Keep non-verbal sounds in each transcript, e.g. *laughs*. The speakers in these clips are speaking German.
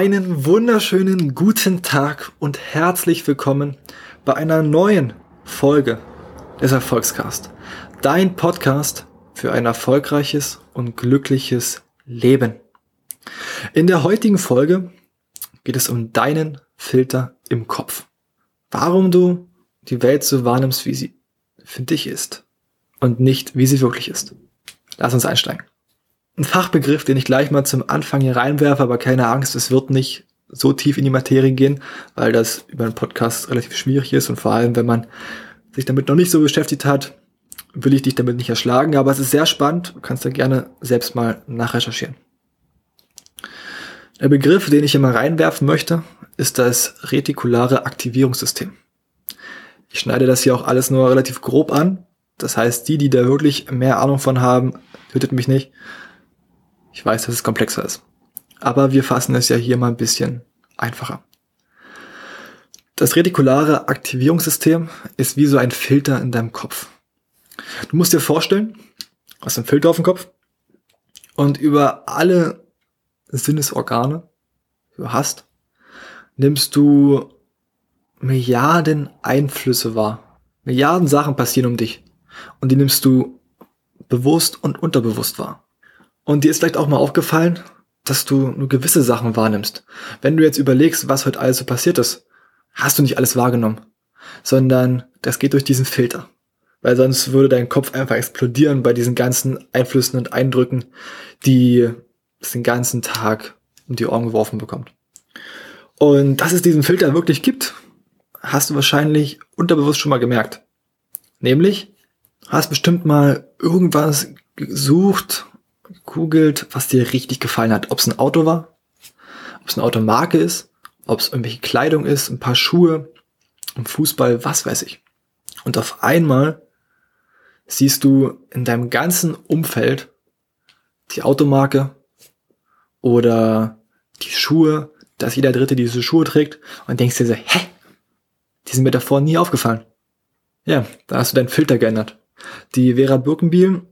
Einen wunderschönen guten Tag und herzlich willkommen bei einer neuen Folge des Erfolgscast. Dein Podcast für ein erfolgreiches und glückliches Leben. In der heutigen Folge geht es um deinen Filter im Kopf. Warum du die Welt so wahrnimmst, wie sie für dich ist und nicht, wie sie wirklich ist. Lass uns einsteigen. Ein Fachbegriff, den ich gleich mal zum Anfang hier reinwerfe, aber keine Angst, es wird nicht so tief in die Materie gehen, weil das über einen Podcast relativ schwierig ist und vor allem, wenn man sich damit noch nicht so beschäftigt hat, will ich dich damit nicht erschlagen, aber es ist sehr spannend, du kannst da gerne selbst mal nachrecherchieren. Der Begriff, den ich immer reinwerfen möchte, ist das retikulare Aktivierungssystem. Ich schneide das hier auch alles nur relativ grob an. Das heißt, die, die da wirklich mehr Ahnung von haben, tötet mich nicht. Ich weiß, dass es komplexer ist. Aber wir fassen es ja hier mal ein bisschen einfacher. Das retikulare Aktivierungssystem ist wie so ein Filter in deinem Kopf. Du musst dir vorstellen, hast einen Filter auf dem Kopf und über alle Sinnesorgane, die du hast, nimmst du Milliarden Einflüsse wahr. Milliarden Sachen passieren um dich. Und die nimmst du bewusst und unterbewusst wahr. Und dir ist vielleicht auch mal aufgefallen, dass du nur gewisse Sachen wahrnimmst. Wenn du jetzt überlegst, was heute alles so passiert ist, hast du nicht alles wahrgenommen, sondern das geht durch diesen Filter. Weil sonst würde dein Kopf einfach explodieren bei diesen ganzen Einflüssen und Eindrücken, die es den ganzen Tag um die Ohren geworfen bekommt. Und dass es diesen Filter wirklich gibt, hast du wahrscheinlich unterbewusst schon mal gemerkt. Nämlich, hast bestimmt mal irgendwas gesucht, gegoogelt, was dir richtig gefallen hat. Ob es ein Auto war, ob es eine Automarke ist, ob es irgendwelche Kleidung ist, ein paar Schuhe, ein Fußball, was weiß ich. Und auf einmal siehst du in deinem ganzen Umfeld die Automarke oder die Schuhe, dass jeder Dritte diese Schuhe trägt und denkst dir so, hä? Die sind mir davor nie aufgefallen. Ja, da hast du deinen Filter geändert. Die Vera Birkenbiel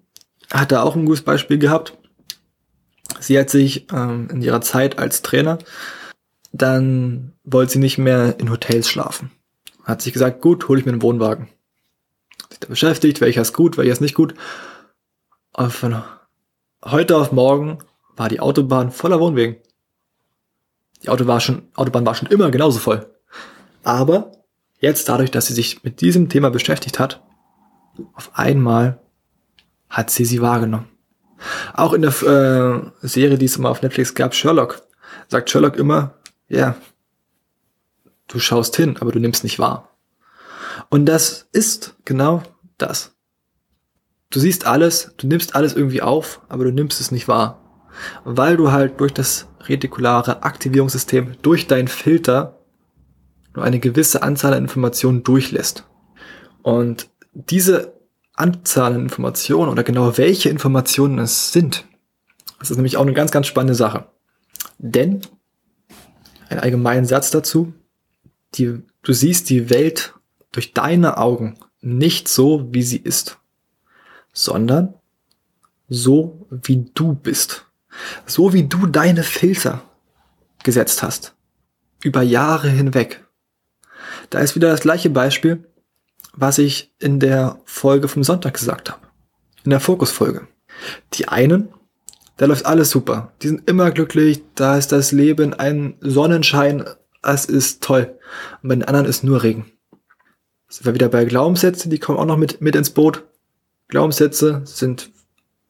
hat da auch ein gutes Beispiel gehabt. Sie hat sich ähm, in ihrer Zeit als Trainer, dann wollte sie nicht mehr in Hotels schlafen. Hat sich gesagt, gut, hole ich mir einen Wohnwagen. Sich da beschäftigt, welcher ist gut, welcher ist nicht gut. Aber von heute auf morgen war die Autobahn voller Wohnwegen. Die Auto war schon, Autobahn war schon immer genauso voll. Aber jetzt dadurch, dass sie sich mit diesem Thema beschäftigt hat, auf einmal hat sie sie wahrgenommen. Auch in der äh, Serie, die es immer auf Netflix gab, Sherlock, sagt Sherlock immer, ja, du schaust hin, aber du nimmst nicht wahr. Und das ist genau das. Du siehst alles, du nimmst alles irgendwie auf, aber du nimmst es nicht wahr. Weil du halt durch das retikulare Aktivierungssystem, durch deinen Filter nur eine gewisse Anzahl an Informationen durchlässt. Und diese Anzahl an Informationen oder genau welche Informationen es sind, das ist nämlich auch eine ganz, ganz spannende Sache. Denn, ein allgemeinen Satz dazu, die, du siehst die Welt durch deine Augen nicht so, wie sie ist, sondern so, wie du bist. So wie du deine Filter gesetzt hast. Über Jahre hinweg. Da ist wieder das gleiche Beispiel, was ich in der Folge vom Sonntag gesagt habe. In der Fokusfolge. Die einen, da läuft alles super. Die sind immer glücklich, da ist das Leben ein Sonnenschein, es ist toll. Und bei den anderen ist nur Regen. Sind wir wieder bei Glaubenssätze, die kommen auch noch mit, mit ins Boot. Glaubenssätze sind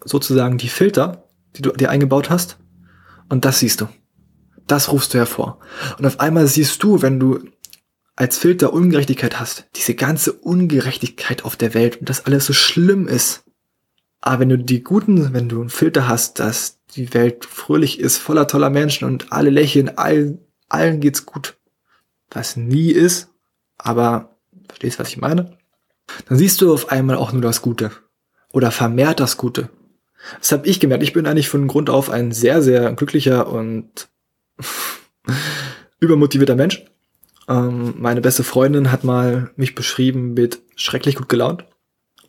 sozusagen die Filter, die du dir eingebaut hast. Und das siehst du. Das rufst du hervor. Und auf einmal siehst du, wenn du als Filter Ungerechtigkeit hast, diese ganze Ungerechtigkeit auf der Welt und das alles so schlimm ist. Aber wenn du die guten, wenn du einen Filter hast, dass die Welt fröhlich ist, voller toller Menschen und alle lächeln, allen, allen geht's gut, was nie ist, aber verstehst, was ich meine? Dann siehst du auf einmal auch nur das Gute oder vermehrt das Gute. Das habe ich gemerkt. Ich bin eigentlich von Grund auf ein sehr, sehr glücklicher und *laughs* übermotivierter Mensch. Ähm, meine beste Freundin hat mal mich beschrieben mit schrecklich gut gelaunt.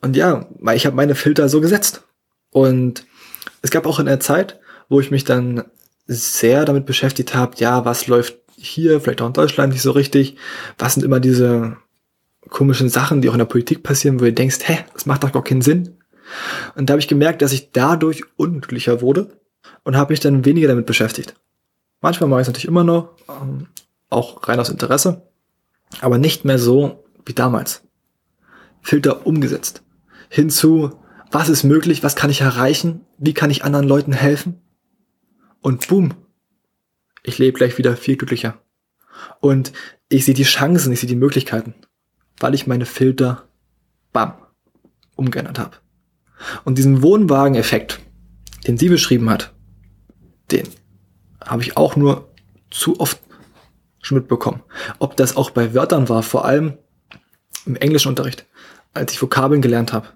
Und ja, ich habe meine Filter so gesetzt. Und es gab auch eine Zeit, wo ich mich dann sehr damit beschäftigt habt, ja, was läuft hier, vielleicht auch in Deutschland nicht so richtig, was sind immer diese komischen Sachen, die auch in der Politik passieren, wo ihr denkst, hä, das macht doch gar keinen Sinn. Und da habe ich gemerkt, dass ich dadurch unglücklicher wurde und habe mich dann weniger damit beschäftigt. Manchmal mache ich es natürlich immer noch, ähm, auch rein aus Interesse, aber nicht mehr so wie damals. Filter umgesetzt. Hinzu, was ist möglich, was kann ich erreichen, wie kann ich anderen Leuten helfen? Und boom, ich lebe gleich wieder viel glücklicher. Und ich sehe die Chancen, ich sehe die Möglichkeiten, weil ich meine Filter, bam, umgeändert habe. Und diesen Wohnwagen-Effekt, den sie beschrieben hat, den habe ich auch nur zu oft schon mitbekommen. Ob das auch bei Wörtern war, vor allem im englischen Unterricht, als ich Vokabeln gelernt habe.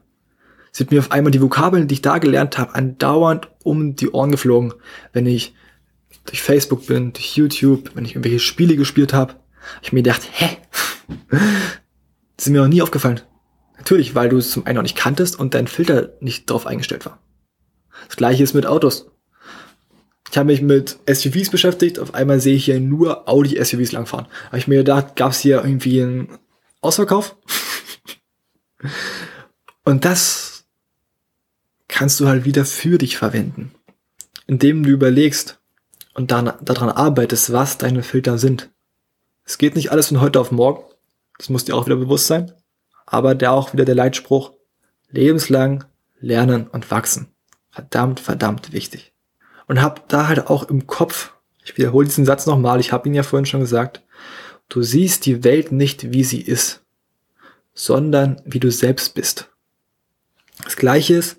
Sind mir auf einmal die Vokabeln, die ich da gelernt habe, andauernd um die Ohren geflogen, wenn ich durch Facebook bin, durch YouTube, wenn ich irgendwelche Spiele gespielt habe. Ich mir gedacht, hä? Das ist mir noch nie aufgefallen. Natürlich, weil du es zum einen noch nicht kanntest und dein Filter nicht drauf eingestellt war. Das gleiche ist mit Autos. Ich habe mich mit SUVs beschäftigt, auf einmal sehe ich hier nur Audi-SUVs langfahren. Habe ich mir gedacht, gab es hier irgendwie einen Ausverkauf? *laughs* und das kannst du halt wieder für dich verwenden. Indem du überlegst und dann, daran arbeitest, was deine Filter sind. Es geht nicht alles von heute auf morgen. Das muss dir auch wieder bewusst sein. Aber der auch wieder der Leitspruch, lebenslang lernen und wachsen. Verdammt, verdammt wichtig und habe da halt auch im Kopf, ich wiederhole diesen Satz nochmal, ich habe ihn ja vorhin schon gesagt, du siehst die Welt nicht, wie sie ist, sondern wie du selbst bist. Das gleiche ist,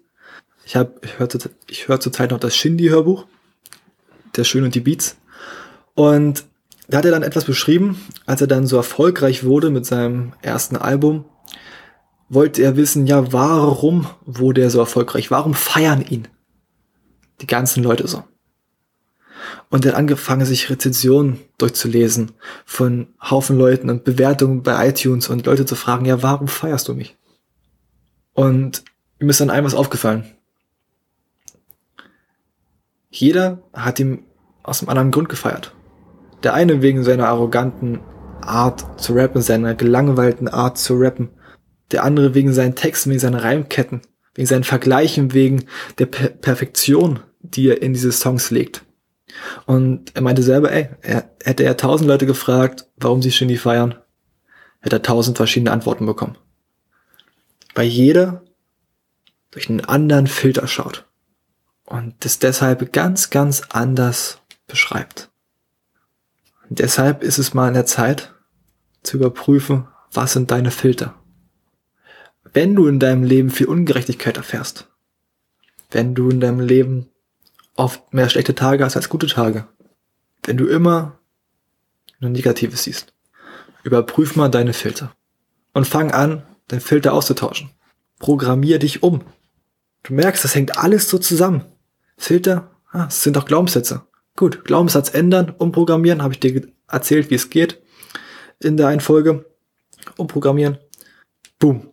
ich, hab, ich höre ich hör zurzeit noch das Shindy-Hörbuch, der Schön und die Beats. Und da hat er dann etwas beschrieben, als er dann so erfolgreich wurde mit seinem ersten Album, wollte er wissen, ja, warum wurde er so erfolgreich? Warum feiern ihn? Die ganzen Leute so. Und hat angefangen, sich Rezensionen durchzulesen von Haufen Leuten und Bewertungen bei iTunes und Leute zu fragen, ja, warum feierst du mich? Und ihm ist dann ein was aufgefallen. Jeder hat ihm aus einem anderen Grund gefeiert. Der eine wegen seiner arroganten Art zu rappen, seiner gelangweilten Art zu rappen. Der andere wegen seinen Texten, wegen seinen Reimketten wegen seinen Vergleichen, wegen der per Perfektion, die er in diese Songs legt. Und er meinte selber, ey, er, hätte er tausend Leute gefragt, warum sie Shindy feiern, hätte er tausend verschiedene Antworten bekommen. Weil jeder durch einen anderen Filter schaut und das deshalb ganz, ganz anders beschreibt. Und deshalb ist es mal in der Zeit zu überprüfen, was sind deine Filter wenn du in deinem Leben viel Ungerechtigkeit erfährst, wenn du in deinem Leben oft mehr schlechte Tage hast als gute Tage, wenn du immer nur Negatives siehst, überprüf mal deine Filter und fang an, deinen Filter auszutauschen. Programmier dich um. Du merkst, das hängt alles so zusammen. Filter, ah, das sind auch Glaubenssätze. Gut, Glaubenssatz ändern, umprogrammieren, habe ich dir erzählt, wie es geht in der einen Folge. Umprogrammieren. Boom.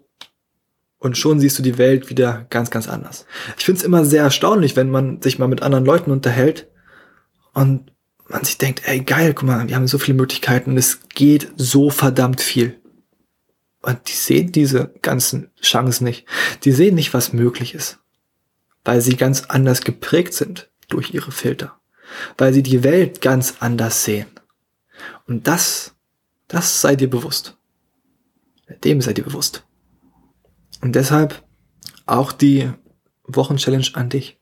Und schon siehst du die Welt wieder ganz, ganz anders. Ich finde es immer sehr erstaunlich, wenn man sich mal mit anderen Leuten unterhält und man sich denkt, ey geil, guck mal, wir haben so viele Möglichkeiten und es geht so verdammt viel. Und die sehen diese ganzen Chancen nicht. Die sehen nicht, was möglich ist. Weil sie ganz anders geprägt sind durch ihre Filter. Weil sie die Welt ganz anders sehen. Und das, das sei dir bewusst. Dem sei dir bewusst. Und deshalb auch die Wochenchallenge an dich.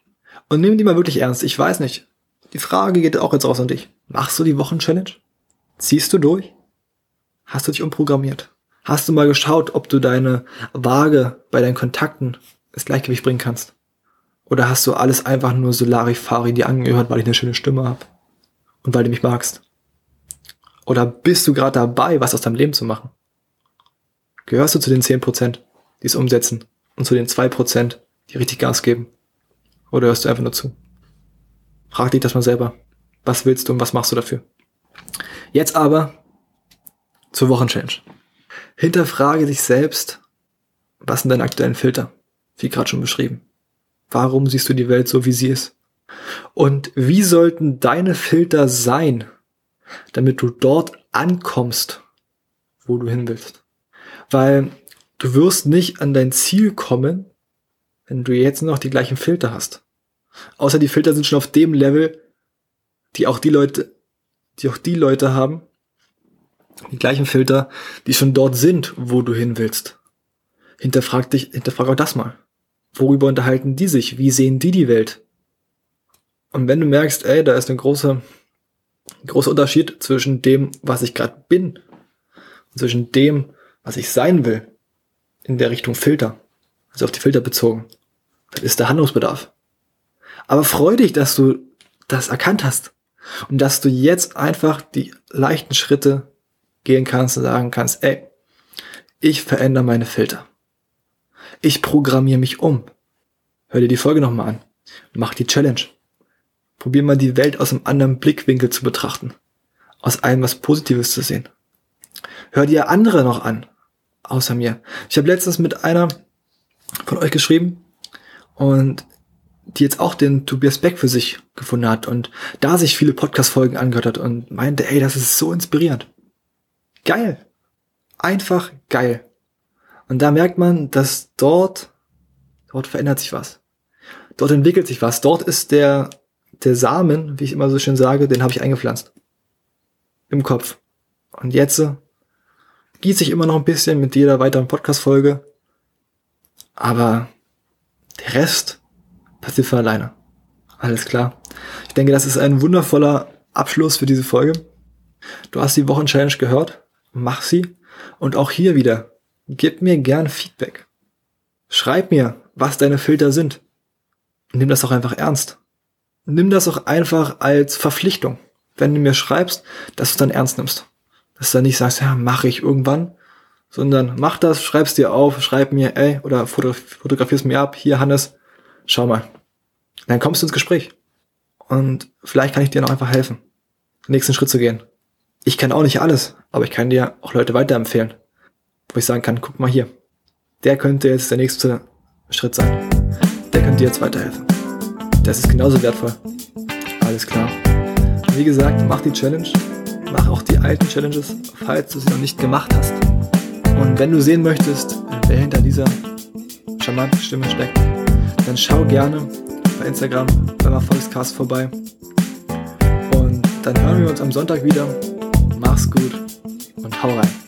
Und nimm die mal wirklich ernst. Ich weiß nicht. Die Frage geht auch jetzt raus an dich. Machst du die Wochenchallenge? Ziehst du durch? Hast du dich umprogrammiert? Hast du mal geschaut, ob du deine Waage bei deinen Kontakten ins Gleichgewicht bringen kannst? Oder hast du alles einfach nur Solarifari dir angehört, weil ich eine schöne Stimme habe? Und weil du mich magst? Oder bist du gerade dabei, was aus deinem Leben zu machen? Gehörst du zu den 10%? Die es umsetzen und zu den zwei Prozent, die richtig Gas geben? Oder hörst du einfach nur zu? Frag dich das mal selber. Was willst du und was machst du dafür? Jetzt aber zur Wochenchallenge. Hinterfrage dich selbst, was sind deine aktuellen Filter? Wie gerade schon beschrieben. Warum siehst du die Welt so, wie sie ist? Und wie sollten deine Filter sein, damit du dort ankommst, wo du hin willst? Weil du wirst nicht an dein Ziel kommen, wenn du jetzt noch die gleichen Filter hast. Außer die Filter sind schon auf dem Level, die auch die Leute, die auch die Leute haben, die gleichen Filter, die schon dort sind, wo du hin willst. Hinterfrag dich, hinterfrag auch das mal. Worüber unterhalten die sich? Wie sehen die die Welt? Und wenn du merkst, ey, da ist ein großer, großer Unterschied zwischen dem, was ich gerade bin, und zwischen dem, was ich sein will, in der Richtung Filter, also auf die Filter bezogen, dann ist der Handlungsbedarf. Aber freu dich, dass du das erkannt hast und dass du jetzt einfach die leichten Schritte gehen kannst und sagen kannst, ey, ich verändere meine Filter. Ich programmiere mich um. Hör dir die Folge nochmal an. Mach die Challenge. Probier mal die Welt aus einem anderen Blickwinkel zu betrachten. Aus allem was Positives zu sehen. Hör dir andere noch an. Außer mir. Ich habe letztens mit einer von euch geschrieben und die jetzt auch den Tobias Beck für sich gefunden hat und da sich viele Podcast-Folgen angehört hat und meinte, ey, das ist so inspirierend. Geil. Einfach geil. Und da merkt man, dass dort, dort verändert sich was. Dort entwickelt sich was. Dort ist der, der Samen, wie ich immer so schön sage, den habe ich eingepflanzt. Im Kopf. Und jetzt gieße ich immer noch ein bisschen mit jeder weiteren Podcast-Folge. Aber der Rest passiert von alleine. Alles klar. Ich denke, das ist ein wundervoller Abschluss für diese Folge. Du hast die Wochenchallenge gehört. Mach sie. Und auch hier wieder, gib mir gern Feedback. Schreib mir, was deine Filter sind. Nimm das auch einfach ernst. Nimm das auch einfach als Verpflichtung, wenn du mir schreibst, dass du es dann ernst nimmst. Dass du dann nicht sagst, ja, mache ich irgendwann, sondern mach das, schreib's dir auf, schreib mir, ey, oder fotografier's mir ab, hier Hannes, schau mal. Dann kommst du ins Gespräch. Und vielleicht kann ich dir noch einfach helfen, den nächsten Schritt zu gehen. Ich kann auch nicht alles, aber ich kann dir auch Leute weiterempfehlen, wo ich sagen kann, guck mal hier, der könnte jetzt der nächste Schritt sein. Der könnte dir jetzt weiterhelfen. Das ist genauso wertvoll. Alles klar. Wie gesagt, mach die Challenge, mach auch die alten Challenges, falls du sie noch nicht gemacht hast. Und wenn du sehen möchtest, wer hinter dieser charmanten Stimme steckt, dann schau gerne bei Instagram beim Erfolgscast vorbei. Und dann hören wir uns am Sonntag wieder. Mach's gut und hau rein.